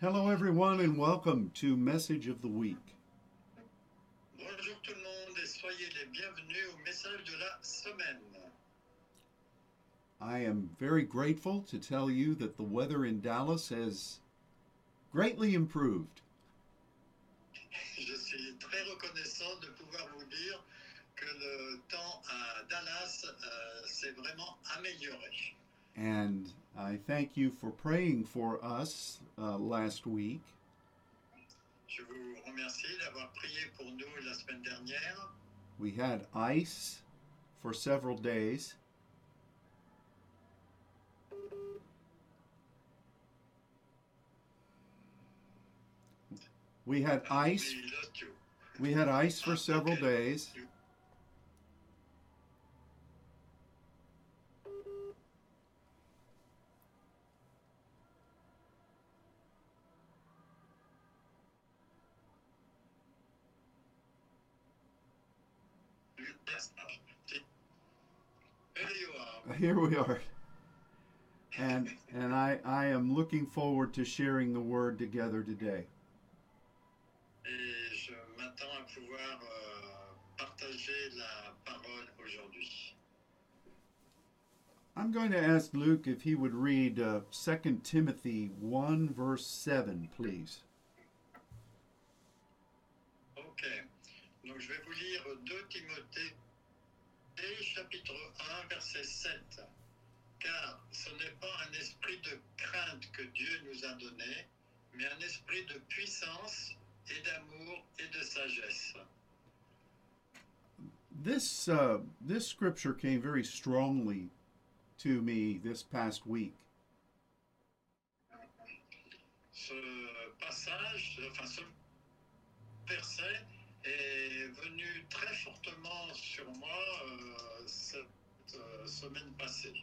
Hello, everyone, and welcome to Message of the Week. Bonjour tout le monde et soyez les bienvenus au message de la semaine. I am very grateful to tell you that the weather in Dallas has greatly improved. Je suis très reconnaissant de pouvoir vous dire que le temps à Dallas euh, s'est vraiment amélioré. And I thank you for praying for us uh, last week. Je vous remercie d'avoir prié pour nous la semaine dernière. We had ice for several days. We had ice. We lost you. We had ice for Ah, several days. You- Yes. There you are. Here we are. And and I, I am looking forward to sharing the word together today. Et je m'attends à pouvoir euh, partager la parole aujourd'hui. I'm going to ask Luke if he would read uh, 2 Timothy 1, verse 7, please. Ok. Donc je vais vous lire 2 Timothée chapitre 1 verset 7. Car ce n'est pas un esprit de crainte que Dieu nous a donné, mais un esprit de puissance et d'amour et de sagesse. This, uh, this scripture came very strongly to me this past week. Ce passage, enfin ce verset est venu très fortement sur moi euh, cette euh, semaine passée.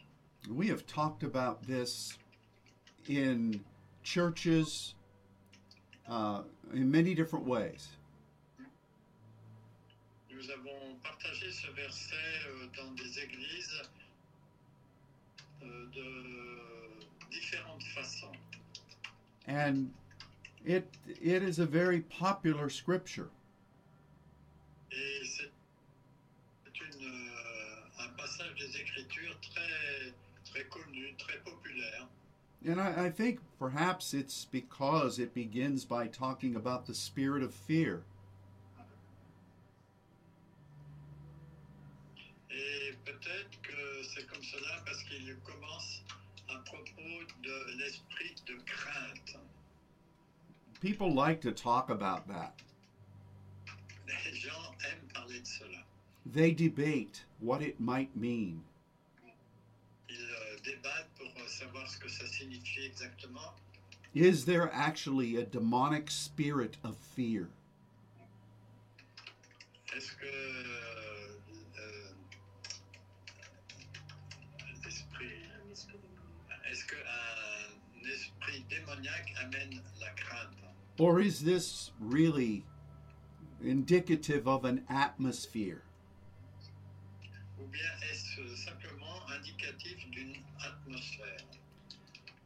We have talked about this in churches uh, in many different ways. Nous avons partagé ce verset euh, dans des églises euh, de différentes façons. And it, it is a very popular scripture. Et c'est euh, un passage des Écritures très, très connu, très populaire. And I, I think perhaps it's because it begins by talking about the spirit of fear. Et peut-être que c'est comme cela parce qu'il commence à propos de l'esprit de crainte. People like to talk about that. Les gens aiment parler de cela. They debate what it might mean. Ils euh, débattent pour euh, savoir ce que ça signifie exactement. Is there actually a demonic spirit of fear? Est-ce que euh, euh, l'esprit, est-ce que un esprit démoniaque amène la crainte Or is this really indicative of an atmosphere? ou bien est-ce simplement indicatif d'une atmosphère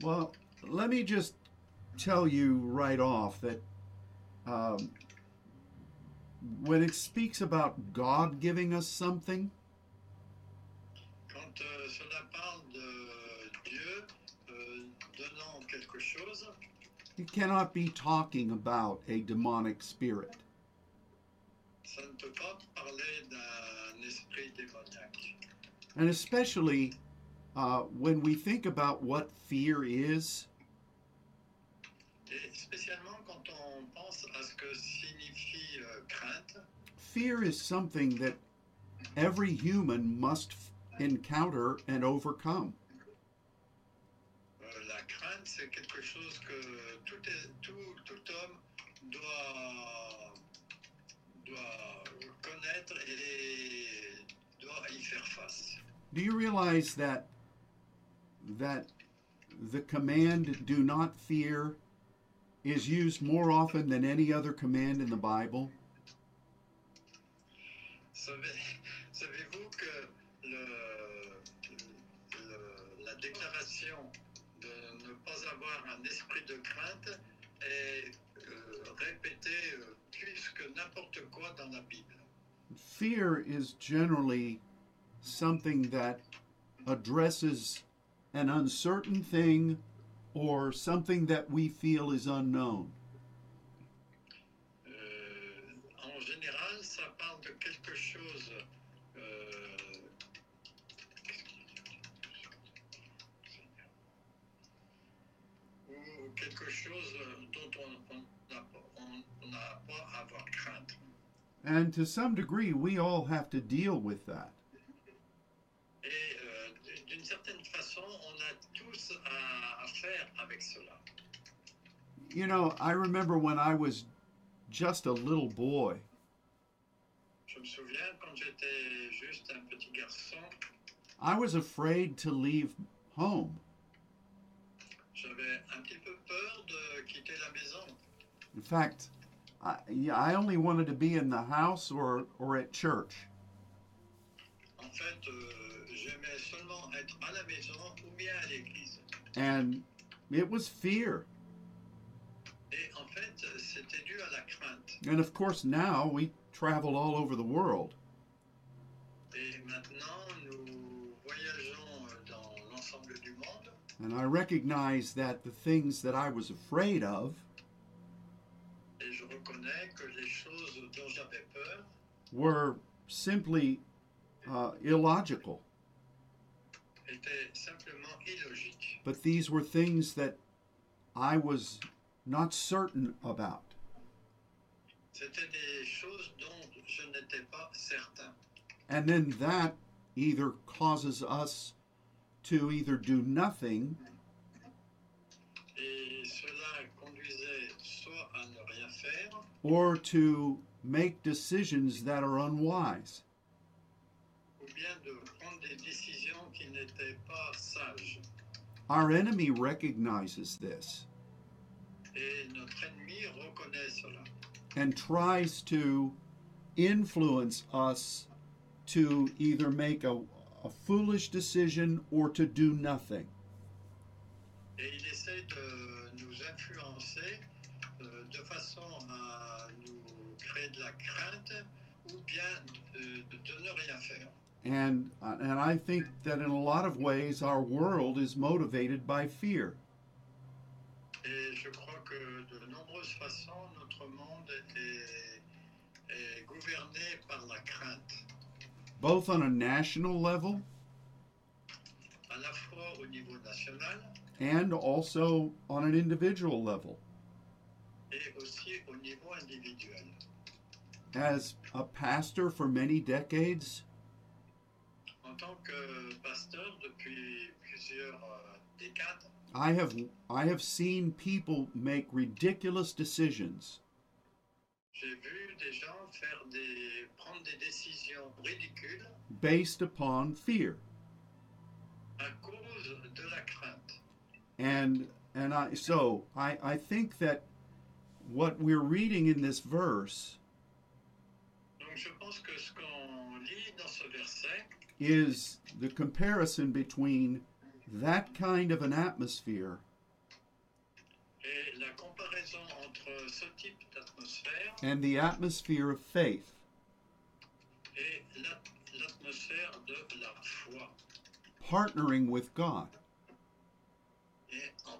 Well, let me just tell you right off that um, when it speaks about God giving us something, Quand euh, cela parle de Dieu euh, donnant quelque chose, it cannot be talking about a demonic spirit. Ça ne peut pas parler d'un esprit démoniaque. And especially uh, when we think about what fear is, Et spécialement quand on pense à ce que signifie euh, crainte, fear is something that every human must encounter and overcome. euh, la crainte c'est quelque chose que tout, est- tout, tout homme doit, doit Do you realize that that the command "do not fear" is used more often than any other command in the Bible? Savez- Savez-vous que le- le- la déclaration de ne pas avoir un esprit de crainte est euh, répété euh, plus que n'importe quoi dans la Bible. Fear is generally something that addresses an uncertain thing or something that we feel is unknown. Euh, en général, ça parle de quelque chose euh, ou quelque chose dont on on n'a pas- on- on n'a pas à avoir crainte. And to some degree, we all have to deal with that. Faire avec cela. You know, I remember when I was just a little boy, Je me souviens quand j'étais juste un petit garçon, I was afraid to leave home. j'avais un petit peu peur de quitter la maison. In fact, I, yeah, I only wanted to be in the house or, or at church. En fait, euh, j'aimais seulement être à la maison ou bien à l'église. And it was fear. Et en fait, c'était dû à la crainte. And of course, now we travel all over the world. Et maintenant, nous voyageons dans l'ensemble du monde. And I recognize that the things that I was afraid of Et je reconnais que les choses dont j'avais peur were simply uh, illogical. Étaient simplement illogiques. But these were things that I was not certain about. Des dont je pas. And then that either causes us to either do nothing Et cela conduisait soit à ne rien faire, or to make decisions that are unwise. Our enemy recognizes this Et notre ennemi reconnaît cela. and tries to influence us to either make a, a foolish decision or to do nothing. Et il essaie de nous influencer euh, de façon à nous créer de la crainte ou bien de, de- de ne rien faire. And, uh, and I think that in a lot of ways our world is motivated by fear. Et je crois que de nombreuses façons, notre monde est, est gouverné par la crainte, both on a national level à la fois au niveau national and also on an individual level. et aussi au niveau individuel. As a pastor for many decades, tant que pasteur depuis plusieurs euh, décades, I have I have seen people make ridiculous decisions j'ai vu des gens faire des, prendre des décisions ridicules based upon fear. à cause de la crainte. And and I so I, I think that what we're reading in this verse Donc je pense que ce qu'on lit dans ce verset, is the comparison between that kind of an atmosphere la entre ce type and the atmosphere of faith. et l'at- de la foi, partnering with God. et en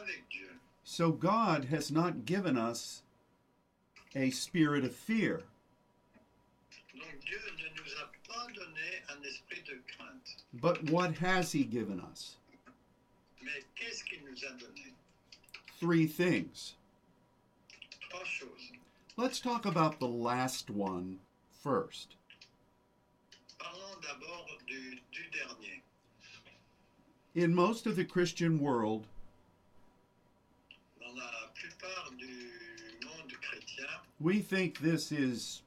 avec Dieu. So God has not given us a spirit of fear, Donc but what has He given us? Mais qu'est-ce qu'il nous a donné Three things. Let's talk about the last one first. Parlons d'abord du, du dernier. In most of the Christian world, Dans la plupart du monde chrétien, we think this is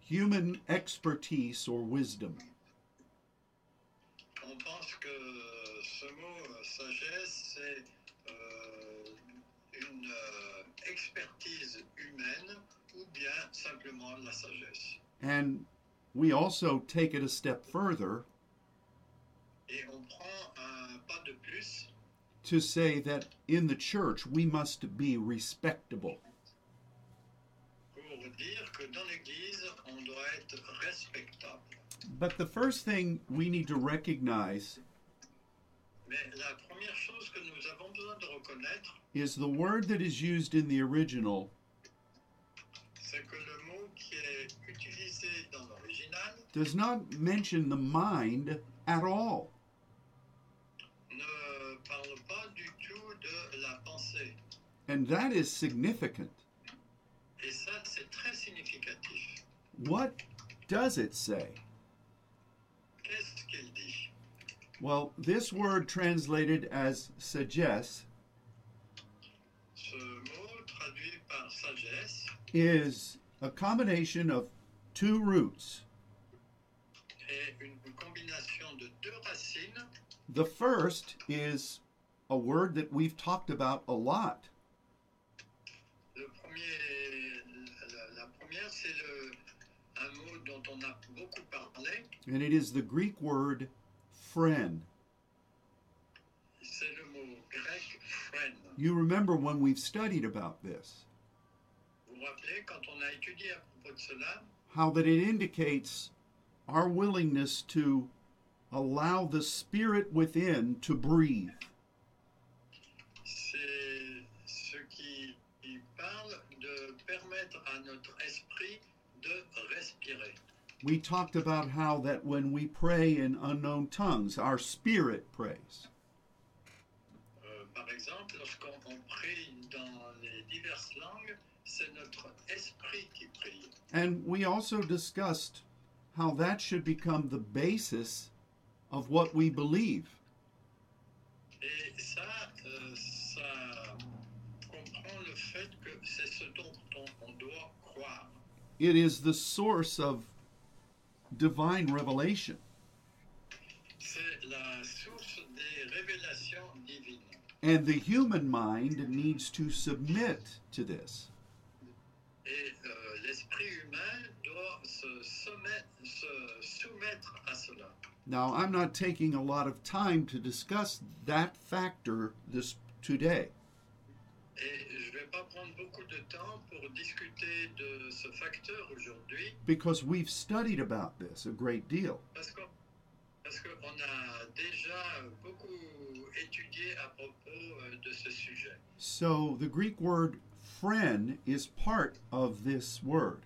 human expertise or wisdom. C'est euh, une euh, expertise humaine ou bien simplement la sagesse. And we also take it a step further Et on prend un pas de plus to say that in the church we must be respectable. pour dire que dans l'Église, on doit être respectable. But the first thing we need to recognize Mais la première chose is the word that is used in the original c'est que le mot qui est utilisé dans l'original does not mention the mind at all. ne parle pas du tout de la. And that is significant. Et ça, très. What does it say? Dit Well, this word translated as sagesse is a combination of two roots. une combination de deux racines. The first is a word that we've talked about a lot. Le premier, la, la première, c'est un mot dont on a beaucoup parlé. and it is the Greek word phren. C'est le mot grec phren. You remember when we've studied about this, Quand on a étudié à propos de cela, how that it indicates our willingness to allow the spirit within to breathe. c'est ce qui, qui parle de permettre à notre esprit de respirer. We talked about how that when we pray in unknown tongues, our spirit prays. Euh, par exemple, lorsqu'on prie dans les diverses langues, c'est notre esprit qui prie. And we also discussed how that should become the basis of what we believe. Ça, euh, ça comprend le fait que c'est ce dont on, on doit croire. It is the source of divine revelation. C'est la source des révélations divines. And the human mind needs to submit to this. Now, I'm not taking a lot of time to discuss that factor this today, because we've studied about this a great deal. So, the Greek word phren is part of this word.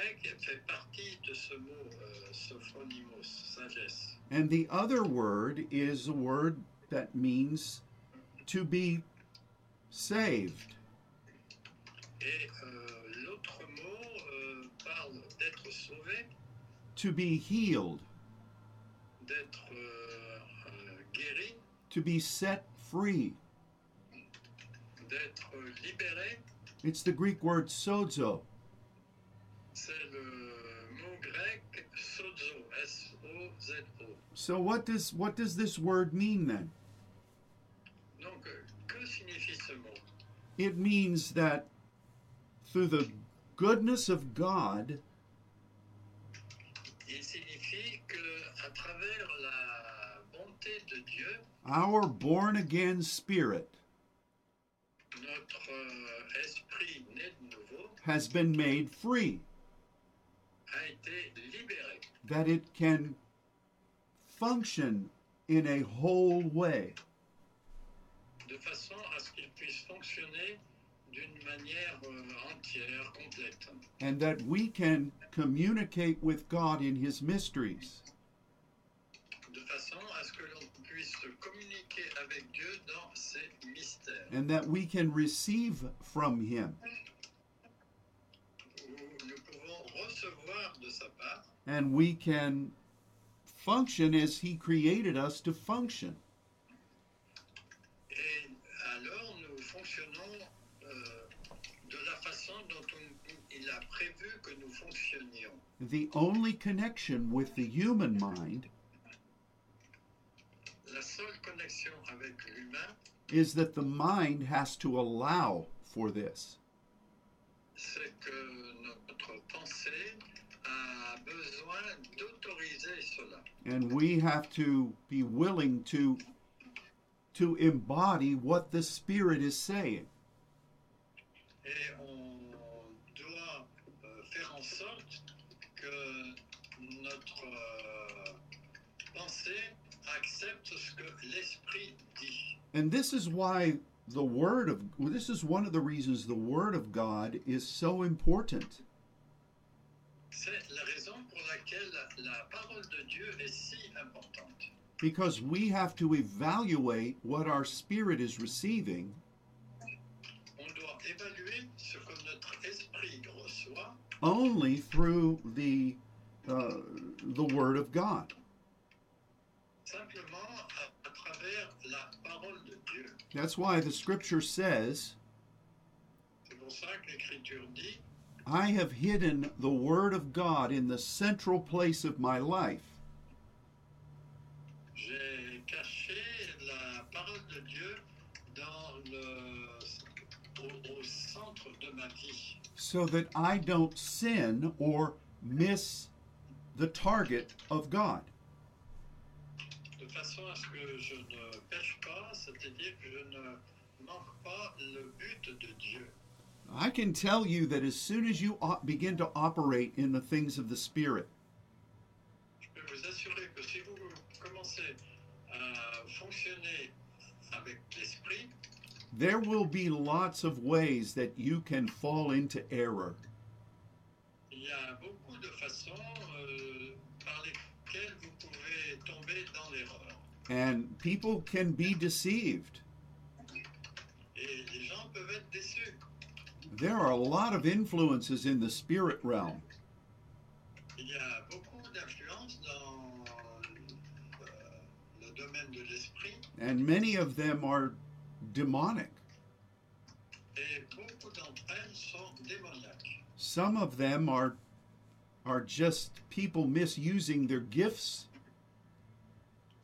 Mot grec fait partie de ce mot euh, sophronismos, sagesse. And the other word is a word that means to be saved. Et euh, l'autre mot euh, parle d'être sauvé, to be healed, d'être euh, guéri, to be set free. d'être libéré. It's the Greek word sozo. So what does what does this word mean then? Donc, euh, que signifie ce mot? It means that through the goodness of God, Il signifie que à travers la bonté de Dieu, our born again spirit notre euh, esprit né de nouveau has been made free, a été libéré, that it can function in a whole way. de façon à ce qu'il puisse fonctionner d'une manière euh, entière, complète, and that we can communicate with God in His mysteries. de façon à ce que l'on puisse communiquer avec Dieu dans ses mystères, and that we can receive from Him. nous pouvons recevoir de sa part And we can function as He created us to function. Et alors nous fonctionnons euh, de la façon dont on- il a prévu que nous fonctionnions. The only connection with the human mind La seule connexion avec l'humain, is that the mind has to allow for this. c'est que notre pensée a besoin d'autoriser cela. And we have to be willing to to embody what the spirit is saying Et on doit euh, faire en sorte que notre euh, pensée accepte ce que l'esprit dit. and this is why the word of well, this is one of the reasons the word of god is so important C'est la raison pour laquelle la parole de Dieu est si importante. Because we have to evaluate what our spirit is receiving. On doit évaluer ce que notre esprit reçoit. Only through the uh, the word of god. Simplement à, à travers la parole de Dieu. that's why the scripture says C'est pour ça que l'Écriture dit I have hidden the Word of God in the central place of my life, so that I don't sin or miss the target of God. de façon à ce que je ne pêche pas, c'est-à-dire que je ne manque pas le but de Dieu. I can tell you that as soon as you begin to operate in the things of the Spirit, Je peux vous assurer que si vous commencez à fonctionner avec l'esprit, there will be lots of ways that you can fall into error. il y a beaucoup de façons euh, par lesquelles vous pouvez tomber dans l'erreur. And people can be deceived. Et les gens peuvent être déçus. There are a lot of influences in the spirit realm. Il y a beaucoup d'influences dans euh, le domaine de l'esprit and many of them are demonic. et beaucoup d'entre elles sont démoniaques. Some of them are are just people misusing their gifts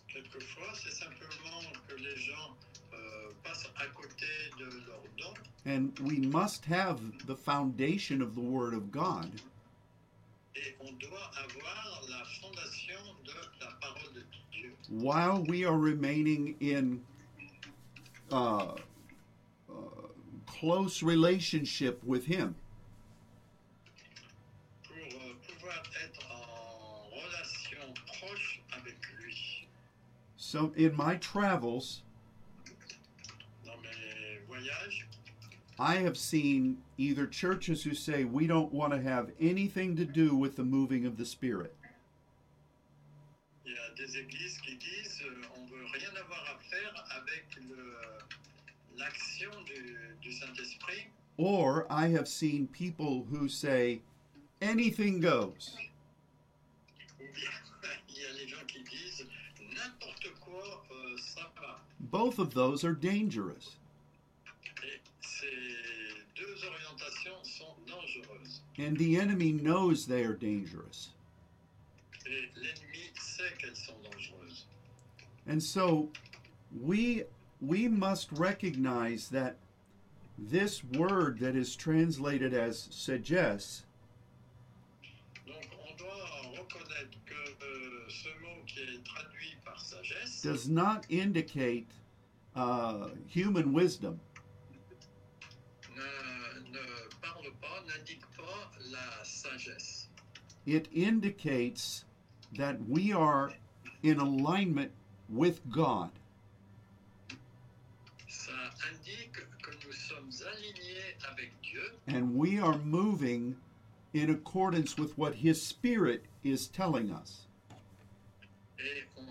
Quelquefois, c'est simplement que les gens euh, passent à côté de leurs dons and we must have the foundation of the word of God et on doit avoir la de la de Dieu. while we are remaining in uh, uh, close relationship with him. So in my travels, I have seen either churches who say we don't want to have anything to do with the moving of the spirit. L'action du, du Saint-Esprit. Or I have seen people who say anything goes. Ou bien il y a les gens qui disent n'importe quoi, euh, ça va. Both of those are dangerous. Et ces deux orientations sont dangereuses. And the enemy knows they are dangerous. Et l'ennemi sait qu'elles sont dangereuses. And so we we must recognize that this word that is translated as sagesse does not indicate uh, human wisdom. It indicates that we are in alignment with God. Ça indique que nous sommes alignés avec Dieu and we are moving in accordance with what his spirit is telling us. et on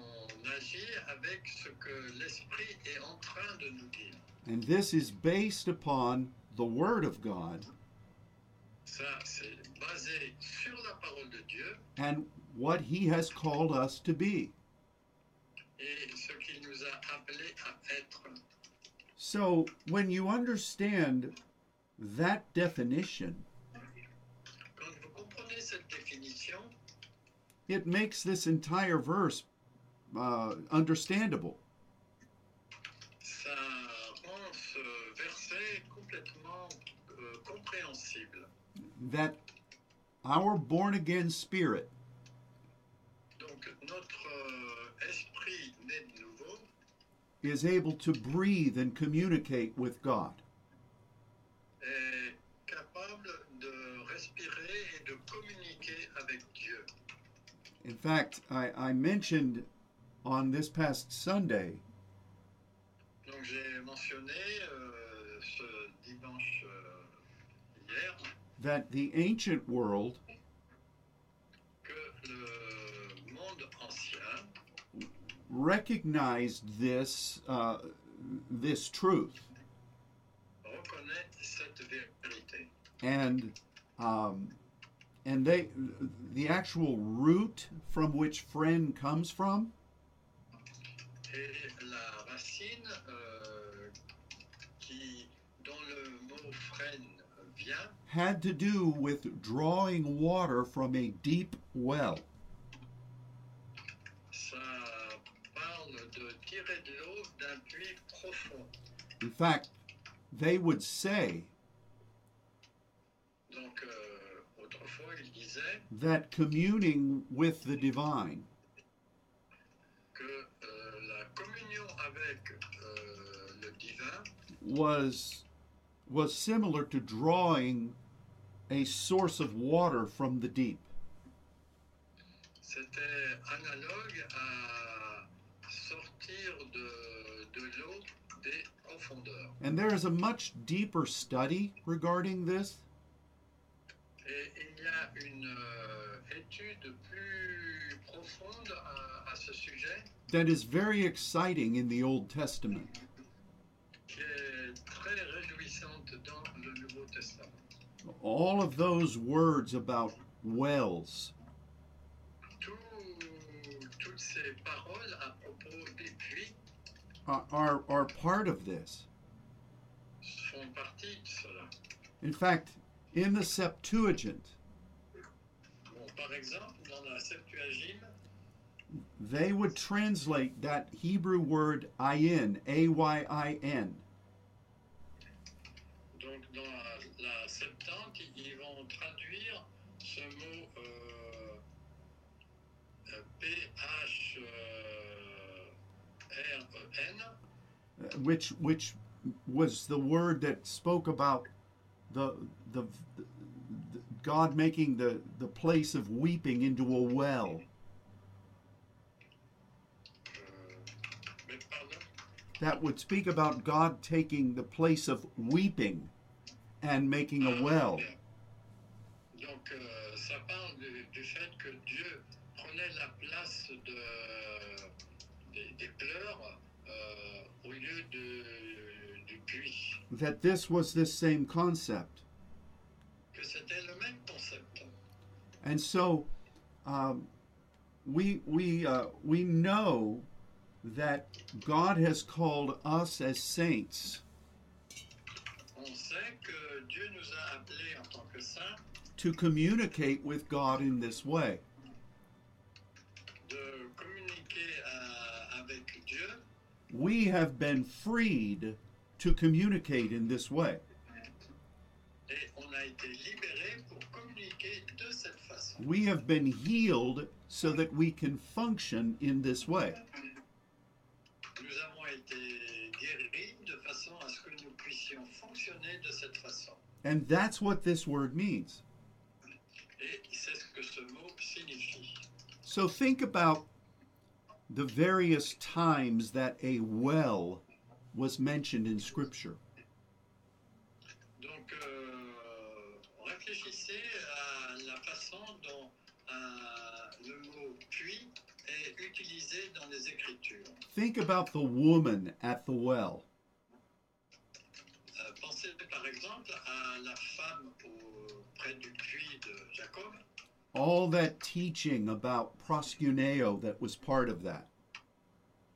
agit avec ce que l'Esprit est en train de nous dire. And this is based upon the word of God Ça, basé sur la parole de Dieu and what he has called us to be. et So, when you understand that definition, Quand vous comprenez cette définition, it makes this entire verse uh, understandable. ça rend ce verset complètement euh. That our born again spirit Donc notre euh, esprit né de nouveau is able to breathe and communicate with God. est capable de respirer et de communiquer avec Dieu. In fact, I, I mentioned on this past Sunday Donc j'ai mentionné euh, ce dimanche euh, hier that the ancient world recognized this uh, this truth, reconnaît cette vérité. and um, and they the actual root from which phren comes from racine euh, qui, dont le mot freine vient, had to do with drawing water from a deep well. ça parle de tirer de l'eau d'un puits profond. In fact, they would say Donc euh, il disait that communing with the divine que euh, la communion avec euh, le divin was was similar to drawing a source of water from the deep. c'était analogue à And there is a much deeper study regarding this Et il y a une euh, étude plus profonde à, à ce sujet that is very exciting in the Old Testament. qui est très réjouissante dans le Nouveau Testament. All of those words about wells, Tout- toutes ces paroles à propos des puits are, are, are part of this. font partie de cela. In fact, in the Septuagint, Bon, par exemple, dans la Septuagint, they would translate that Hebrew word ayin, A Y I N, donc dans la, la Septante, ils vont traduire ce mot euh, euh, uh, which which was the word that spoke about the the, the God making the the place of weeping into a well. That would speak about God taking the place of weeping and making a well. Donc, euh, ça parle du, fait que Dieu prenait la place de, des pleurs euh, au lieu de, du puits. That this was this same concept. Que c'était le même concept. And so um, we we uh, we know that God has called us as saints On sait que Dieu nous a appelés en tant que saints to communicate with God in this way. We have been freed to communicate in this way. Et on a été libérés pour communiquer de cette façon. We have been healed so that we can function in this way. Nous avons été de façon à ce que nous puissions fonctionner de cette façon. And that's what this word means. Et c'est ce que ce mot signifie. So think about the various times that a well was mentioned in Scripture. Donc, euh, réfléchissez à la façon dont euh, le mot puits est utilisé dans les Écritures. Think about the woman at the well. Euh, pensez par exemple à la femme au- près du puits de Jacob All that teaching about proskuneo that was part of that.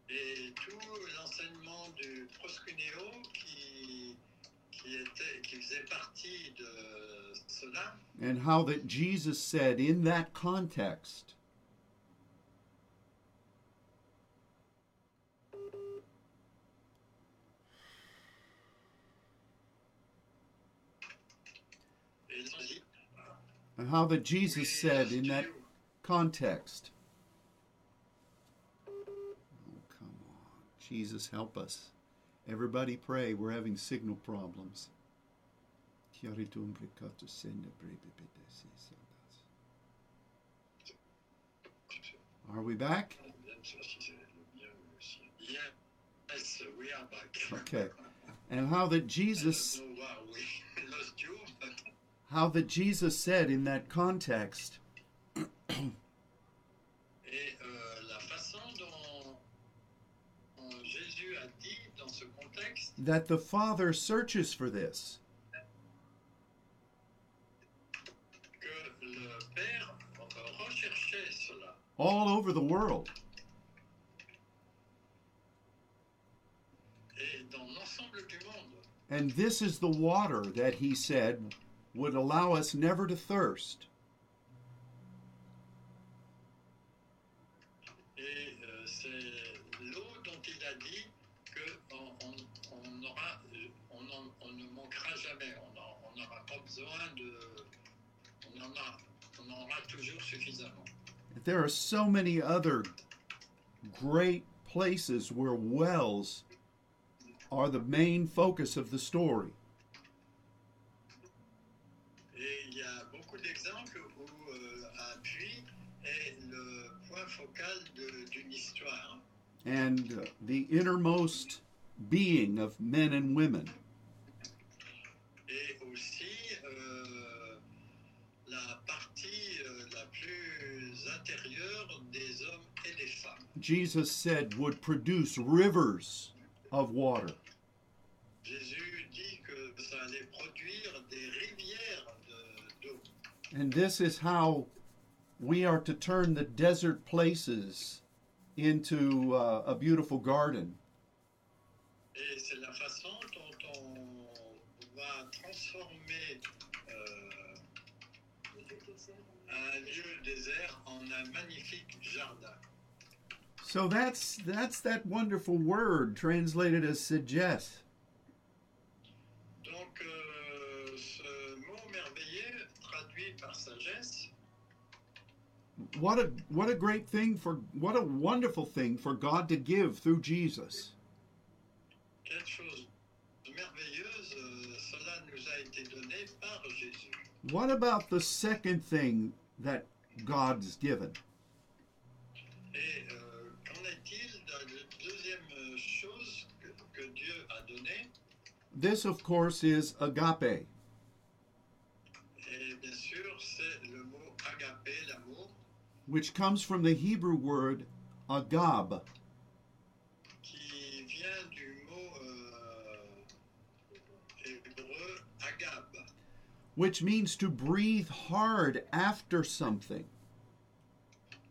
et tout l'enseignement du proskuneo qui, qui, était, qui faisait partie de cela. And how that Jesus said in that context, Et il dit, and how that Jesus said in that context. Oh, come on. Jesus, help us. Everybody pray. We're having signal problems. Are we back? Yes, we are back. Okay. And how that Jesus how that Jesus said in that context Et euh, dont, dont Jésus a dit dans ce contexte that the Father searches for this. que le Père cela all over the world. et dans du monde. And this is the water that he said would allow us never to thirst. There are so many other great places where wells are the main focus of the story. And the innermost being of men and women. Et aussi euh, la partie euh, la plus intérieure des hommes et des femmes. Jesus said would produce rivers of water. Jésus dit que ça allait produire des rivières de- And this is how we are to turn the desert places into uh, a beautiful garden. Et c'est la façon dont on va transformer euh, un lieu désert en un magnifique jardin. So that's that's that wonderful word translated as sagesse. What a what a great thing for what a wonderful thing for God to give through Jesus. What about the second thing that God's given? This of course is agape. Which comes from the Hebrew word agab, qui vient du mot euh, agab, which means to breathe hard after something.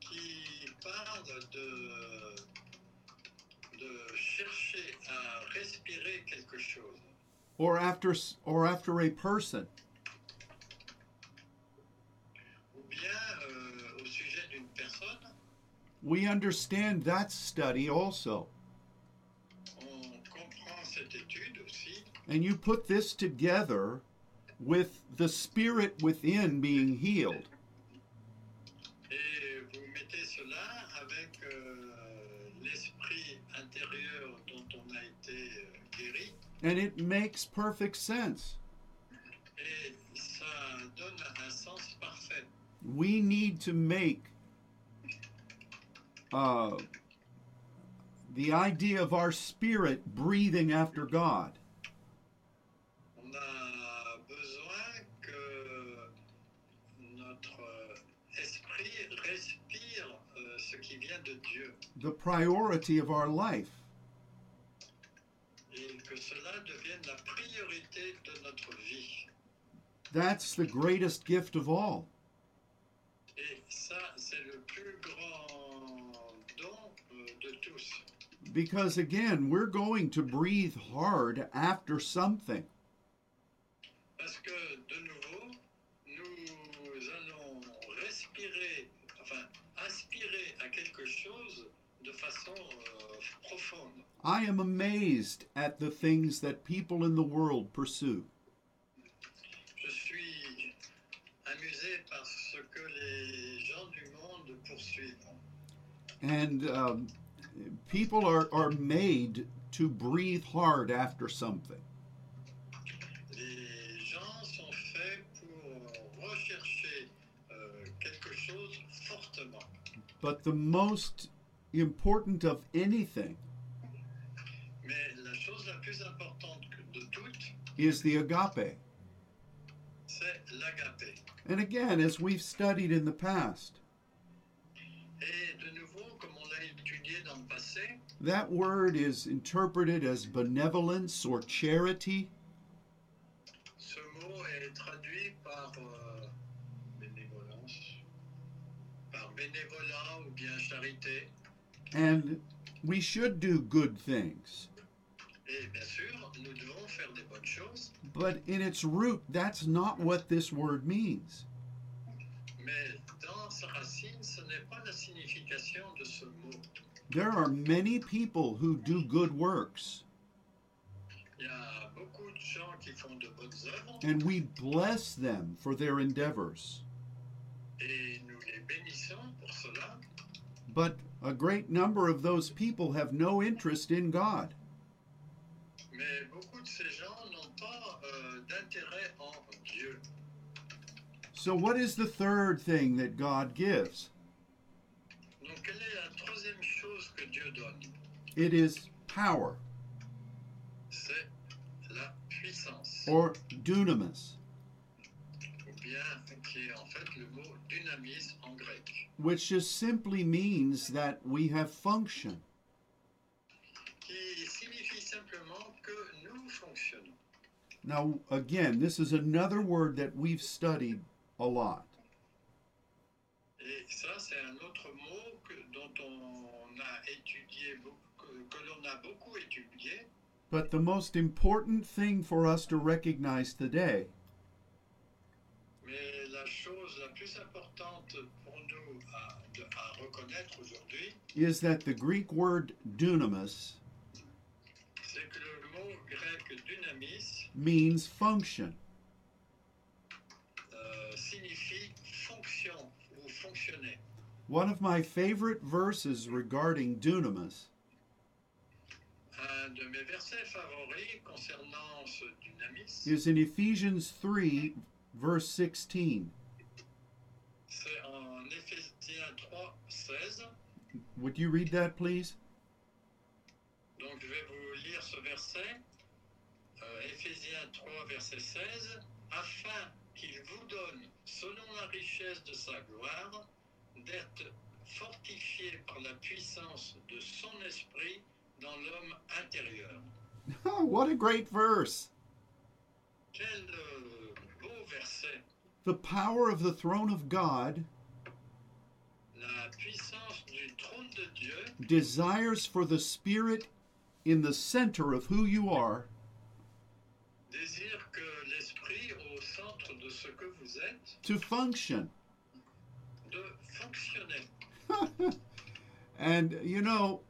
qui parle de, de chercher à respirer quelque chose, Or after, or after a person. ou bien euh, au sujet We understand that study also. On comprend cette étude aussi, And you put this together with the spirit within being healed. et vous mettez cela avec euh, l'esprit intérieur dont on a été euh, guéri. And it makes perfect sense. Et ça donne un sens parfait. We need to make uh, the idea of our spirit breathing after God. On a besoin que notre esprit respire euh, ce qui vient de Dieu the priority of our life. que cela la de notre vie. That's the greatest gift of all. Because again, we're going to breathe hard after something. Parce que de nouveau, nous allons respirer, enfin aspirer à quelque chose de façon euh, profonde. I am amazed at the things that people in the world pursue. Je suis amusé par ce que les gens du monde poursuivent. And um, people are, are made to breathe hard after something. Les gens sont faits pour rechercher euh, quelque chose fortement. But the most important of anything Mais la chose la plus de is the agape. l'agapé. And again, as we've studied in the past, that word is interpreted as benevolence or charity. ce mot est traduit par euh, bénévolence, par bénévolat ou bien charité. And we should do good things. Et bien sûr, nous devons faire des bonnes choses, But in its root, that's not what this word means. mais dans sa racine, There are many people who do good works, Il y a beaucoup de gens qui font de bonnes œuvres and we bless them for their endeavors. et nous les bénissons pour cela, But a great number of those people have no interest in God. mais beaucoup de ces gens n'ont pas euh, d'intérêt en Dieu. So, what is the third thing that God gives? Donc, quelle est la troisième chose que Dieu donne It is power C'est la puissance, or dunamis, ou bien qui est en fait le mot dynamis en grec, which just simply means that we have function. qui signifie simplement que nous fonctionnons. Now, again, this is another word that we've studied a lot. Et ça, c'est un autre mot que, dont on But the most important thing for us to recognize today mais la chose la plus importante pour nous à, de- à reconnaître aujourd'hui, is that the Greek word dunamis c'est que le mot grec dynamis means function. euh, signifie fonction ou fonctionner. One of my favorite verses regarding dunamis Un de mes versets favoris concernant ce dynamis, is in Ephesians 3, verse 16. c'est en Éphésiens 3, 16. Would you read that, please? Donc je vais vous lire ce verset, euh, Éphésiens 3, verset 16, afin qu'il vous donne, selon la richesse de sa gloire, d'être fortifié par la puissance de son esprit dans l'homme intérieur. Oh, what a great verse! Quel euh, beau verset The power of the throne of God La puissance du trône de Dieu desires for the Spirit in the center of who you are désire que l'esprit au centre de ce que vous êtes, to function. de fonctionner. and you know,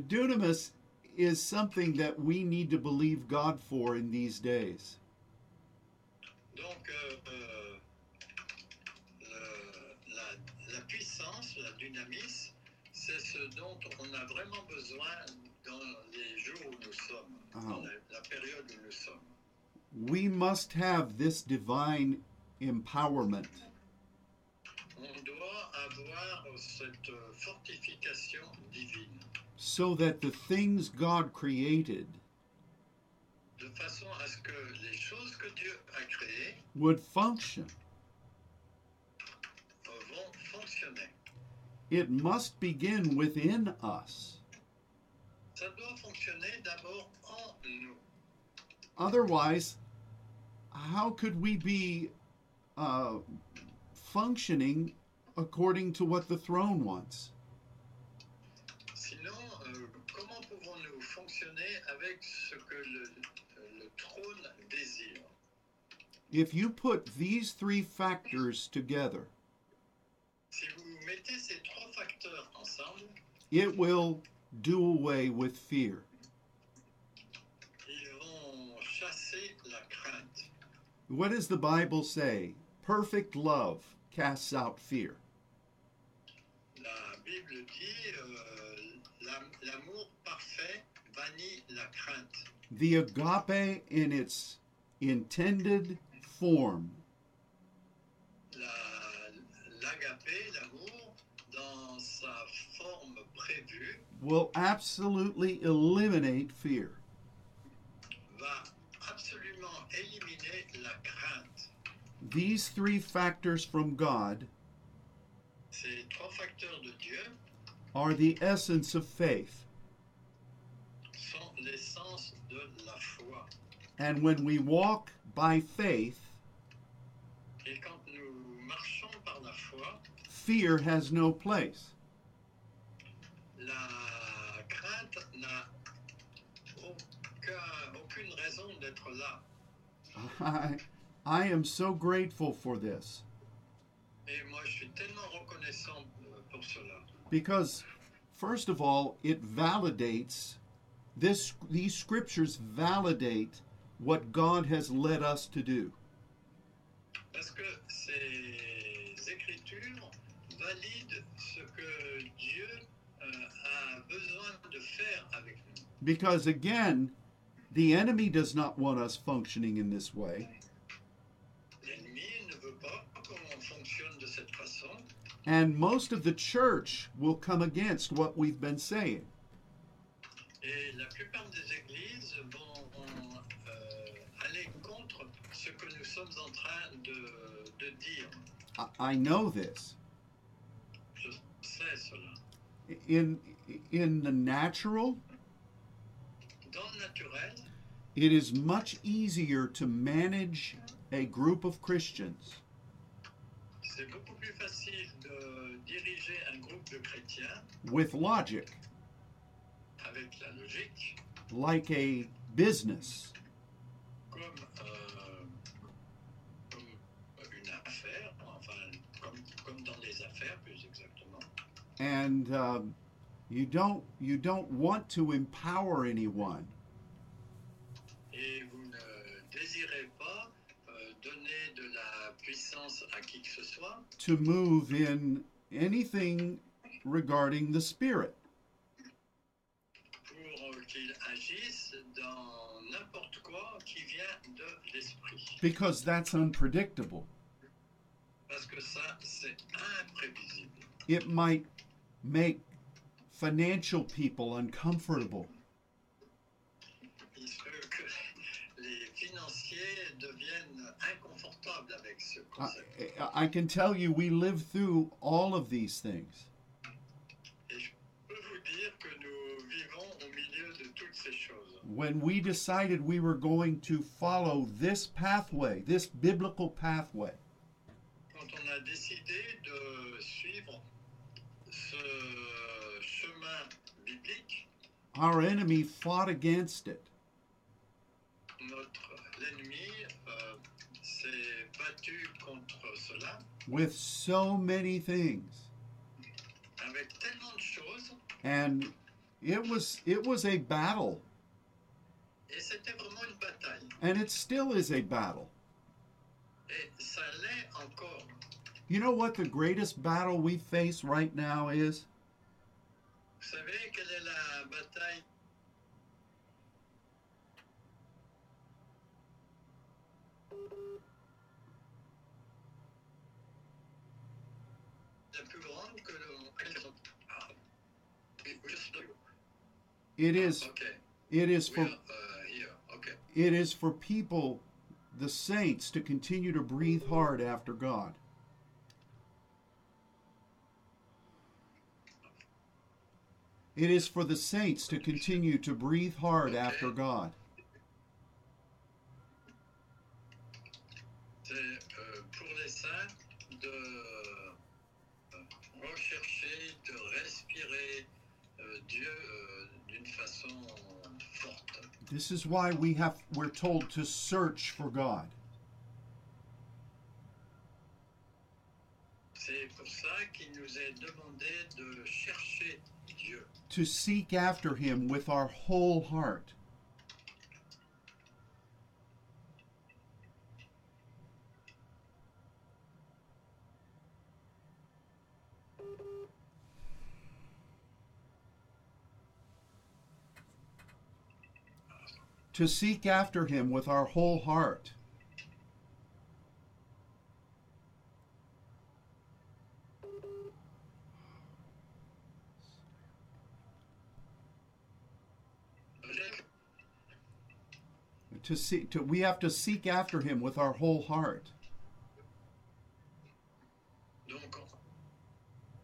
dunamis is something that we need to believe God for in these days. Donc, euh, euh, le- la, la puissance, la dynamis, c'est ce dont on a vraiment besoin dans les jours où nous sommes, dans ah. la, la période où nous sommes. We must have this divine empowerment. On doit avoir cette fortification divine, so that the things God created de façon à ce que les choses que Dieu a créées would function. It must begin within us. Ça doit fonctionner d'abord en nous. Otherwise, how could we be uh, functioning according to what the throne wants? Avec ce que le, le trône désire If you put these three factors together, Si vous mettez ces trois facteurs ensemble, it will do away with fear. ils vont chasser la crainte. What does the Bible say? Perfect love casts out fear. La Bible dit euh, l'am- l'amour parfait bannit la crainte. The agape in its intended form La- L'agapé, l'amour, dans sa forme prévue, will absolutely eliminate fear. va absolument éliminer la crainte. These three factors from God Ces trois facteurs de Dieu are the essence of faith. And when we walk by faith, Et quand nous par la foi, fear has no place. la crainte n'a aucun- aucune raison d'être là. I, I am so grateful for this Et moi, je suis tellement reconnaissant euh, pour cela. because, first of all, it validates this. These scriptures validate what God has led us to do. Parce que ces écritures valident ce que Dieu euh, a besoin de faire avec nous. Because again, the enemy does not want us functioning in this way, L'ennemi ne veut pas qu'on fonctionne de cette façon. and most of the church will come against what we've been saying. Et la plupart des églises vont sommes en train de, de dire. I, I know this. Je sais cela. In in the natural, Dans le naturel, it is much easier to manage a group of Christians c'est beaucoup plus facile de diriger un groupe de chrétiens with logic, avec la logique like a business, comme, euh, comme une affaire, enfin comme, comme dans les affaires plus exactement. And um, you don't you don't want to empower anyone. Et vous ne désirez pas euh, donner de la puissance à qui que ce soit to move in anything regarding the Spirit. pour euh, qu'il agisse dans n'importe quoi qui vient de l'esprit. because that's unpredictable. Parce que ça, c'est imprévisible. It might make financial people uncomfortable. Il se peut que les financiers deviennent inconfortables avec ce concept. I, I can tell you, we live through all of these things. Et je peux vous dire que nous vivons au milieu de toutes ces choses. When we decided we were going to follow this pathway, this biblical pathway, Euh, our enemy fought against it. euh, s'est battu contre cela with so many things. avec tellement de choses And it was it was a battle, et c'était vraiment une bataille. and it still is a battle. You know what the greatest battle we face right now is? Vous savez quelle est la bataille la plus grande que l'on... Ah, oui, just do. It is Okay, it is for are uh, here. Okay. it is for people the saints to continue to breathe hard after God. It is for the saints to continue to breathe hard after God. Euh, pour les saints de euh, rechercher, de respirer euh, Dieu euh, d'une façon forte. This is why we have we're told to search for God. C'est pour ça qu'il nous est demandé de chercher to seek after him with our whole heart. To seek after him with our whole heart. To seek to we have to seek after him with our whole heart. Donc,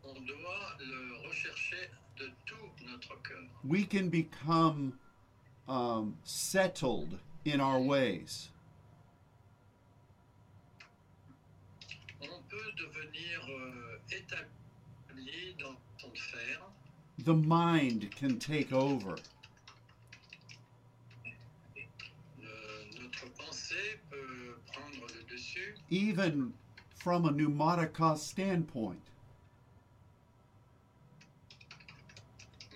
on, doit le rechercher de tout notre cœur. We can become um, settled in our ways. On peut devenir euh, établi dans son faire. The mind can take over. Even from a pneumatica standpoint.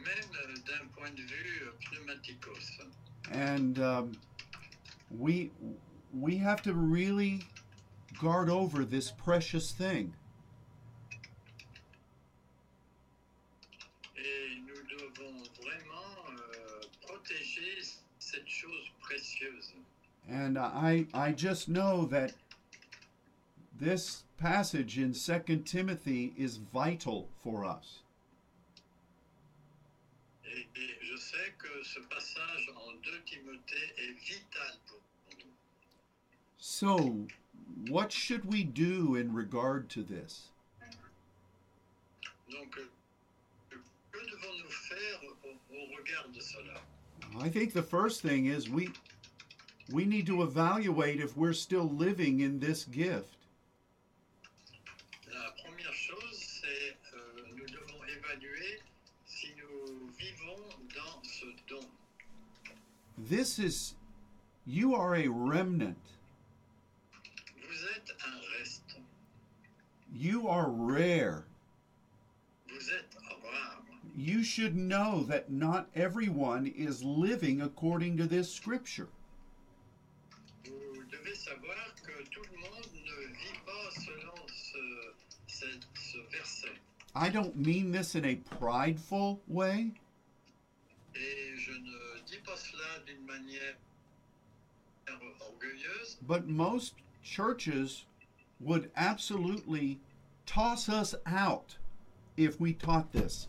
même d'un point de vue pneumaticos. And um, we we have to really guard over this precious thing. Et nous devons vraiment euh, protéger cette chose précieuse. And I I just know that this passage in 2 Timothy is vital for us. Et, et je sais que ce passage en 2 Timothée est vital pour nous. So, what should we do in regard to this? Donc, euh, que devons-nous faire au, au regard de cela I think the first thing is we we need to evaluate if we're still living in this gift. This is you are a remnant. Vous êtes un reste. You are rare. Vous êtes. You should know that not everyone is living according to this scripture. Vous devez savoir que tout le monde ne vit pas selon ce, cette- ce verset. I don't mean this in a prideful way, but most churches would absolutely toss us out if we taught this.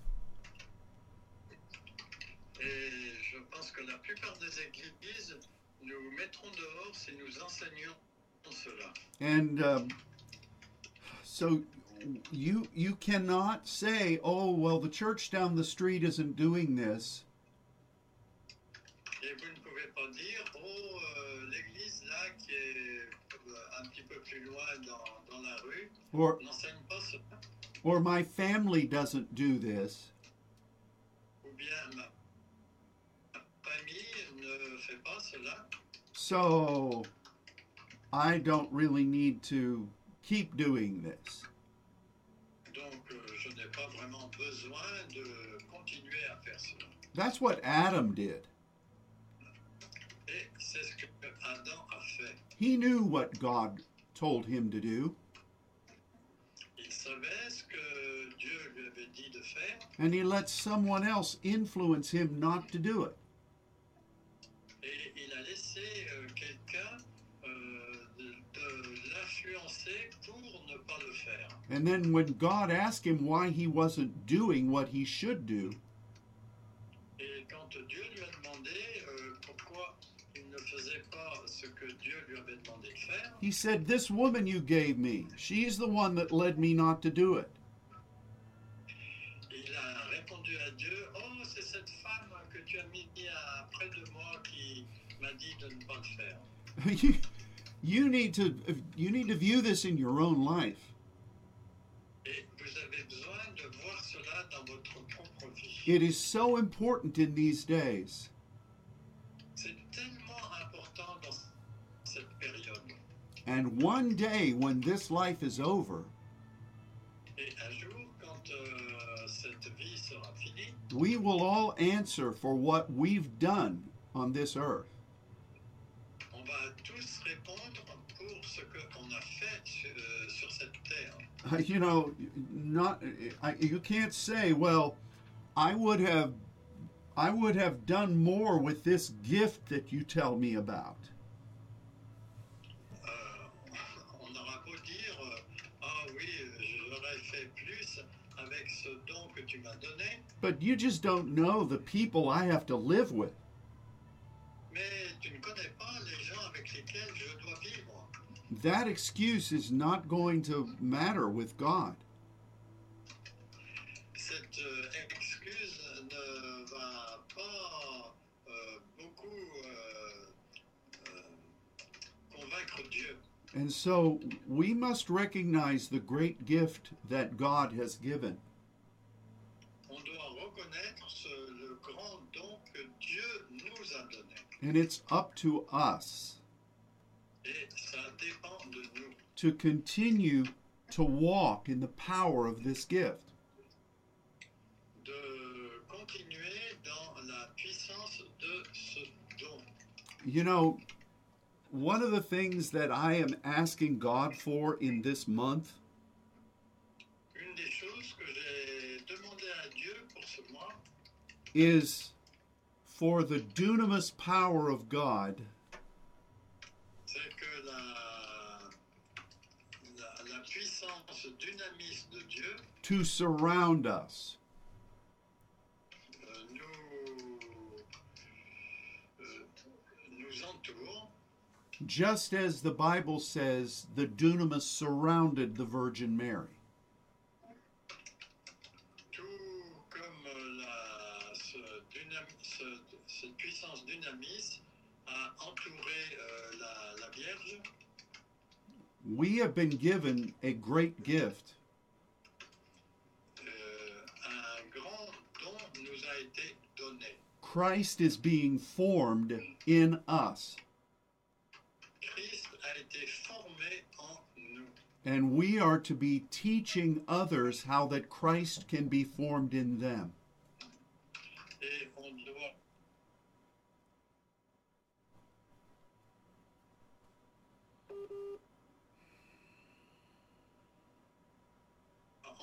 And um, so you you cannot say, "Oh, well, the church down the street isn't doing this." Et vous pouvez pas dire, oh, euh, l'église là qui est euh, un petit peu plus loin dans, dans la rue Or n'enseigne pas cela. or my family doesn't do this. Ou bien ma, ma famille ne fait pas cela. So I don't really need to keep doing this. Donc euh, je n'ai pas vraiment besoin de continuer à faire cela. That's what Adam did. He knew what God told him to do, Il savait ce que Dieu lui avait dit de faire and he let someone else influence him not to do it. et il a laissé euh, quelqu'un euh, de, de l'influencer pour ne pas le faire. And then when God asked him why he wasn't doing what he should do, he said, This woman you gave me, she's the one that led me not to do it. il a répondu à Dieu Oh, c'est cette femme que tu as mis à- près de moi qui m'a dit de ne pas le faire. you, need to you need to view this in your own life. Et vous avez besoin de voir cela dans votre propre vie. It is so important in these days. And one day when this life is over, Et un jour, quand euh, cette vie sera finie, we will all answer for what we've done on this earth. on va tous répondre pour ce qu'on a fait sur, euh, sur cette terre. Uh, You know, not I, you can't say, well, I would have I would have done more with this gift that you tell me about. But you just don't know the people I have to live with. That excuse is not going to matter with God. And so we must recognize the great gift that God has given. And it's up to us to continue to walk in the power of this gift. You know, one of the things that I am asking God for in this month is for the dunamis power of God to surround us. euh, euh, Just as the Bible says, the dunamis surrounded the Virgin Mary. We have been given a great gift, Euh, un grand don nous a été donné. Christ is being formed in us, Christ a été formé en nous. and we are to be teaching others how that Christ can be formed in them. Et on doit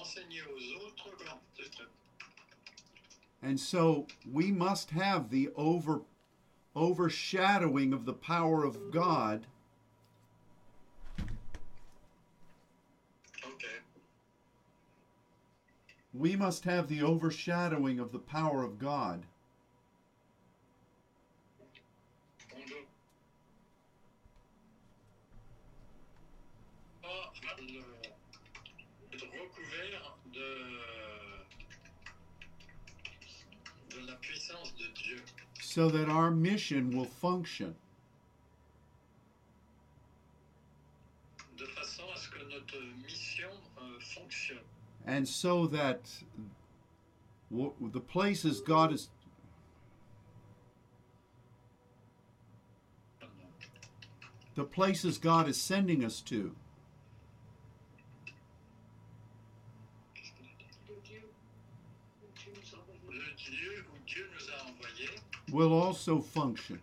enseigner aux autres And so we must have the over overshadowing of the power of God. Ok. we must have the overshadowing of the power of God On doit pas le- être recouvert de, de la puissance de Dieu. So that our mission will function. de façon à ce que notre mission euh, fonctionne. And so that the places God is the places God is sending us to Le Dieu où Dieu nous a envoyés will also function.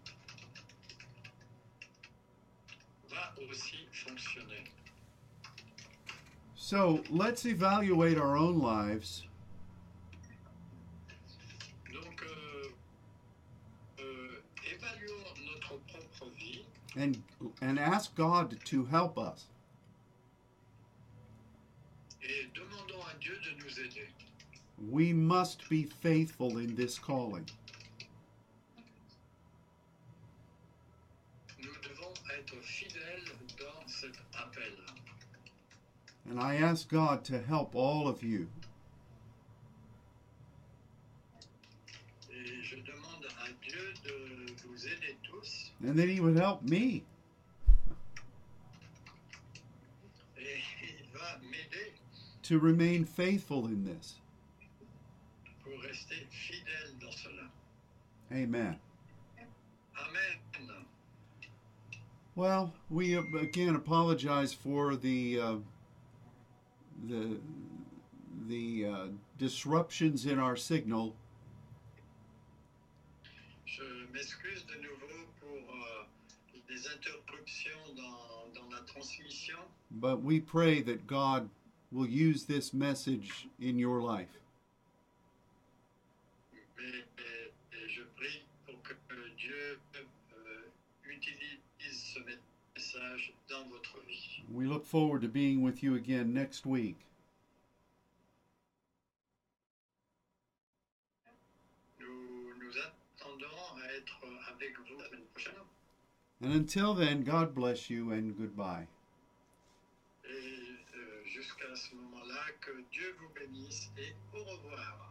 va aussi fonctionner. So let's evaluate our own lives Donc, euh, euh, notre propre vie and and ask God to help us. et demandons à Dieu de nous aider. We must be faithful in this calling. Nous devons être fidèles dans cet appel. And I ask God to help all of you. Et je demande à Dieu de vous aider tous And that He would help me. et il va m'aider to remain faithful in this. pour rester fidèle dans cela. Amen. Well, we uh, again apologize for the uh, the the uh, disruptions in our signal, Je m'excuse de nouveau pour euh, les interruptions dans, dans la transmission, but we pray that God will use this message in your life. Message dans votre vie. We look forward to being with you again next week. Nous nous attendons à être avec vous la semaine prochaine. And until then, God bless you and goodbye. Et euh, jusqu'à ce moment-là, que Dieu vous bénisse et au revoir.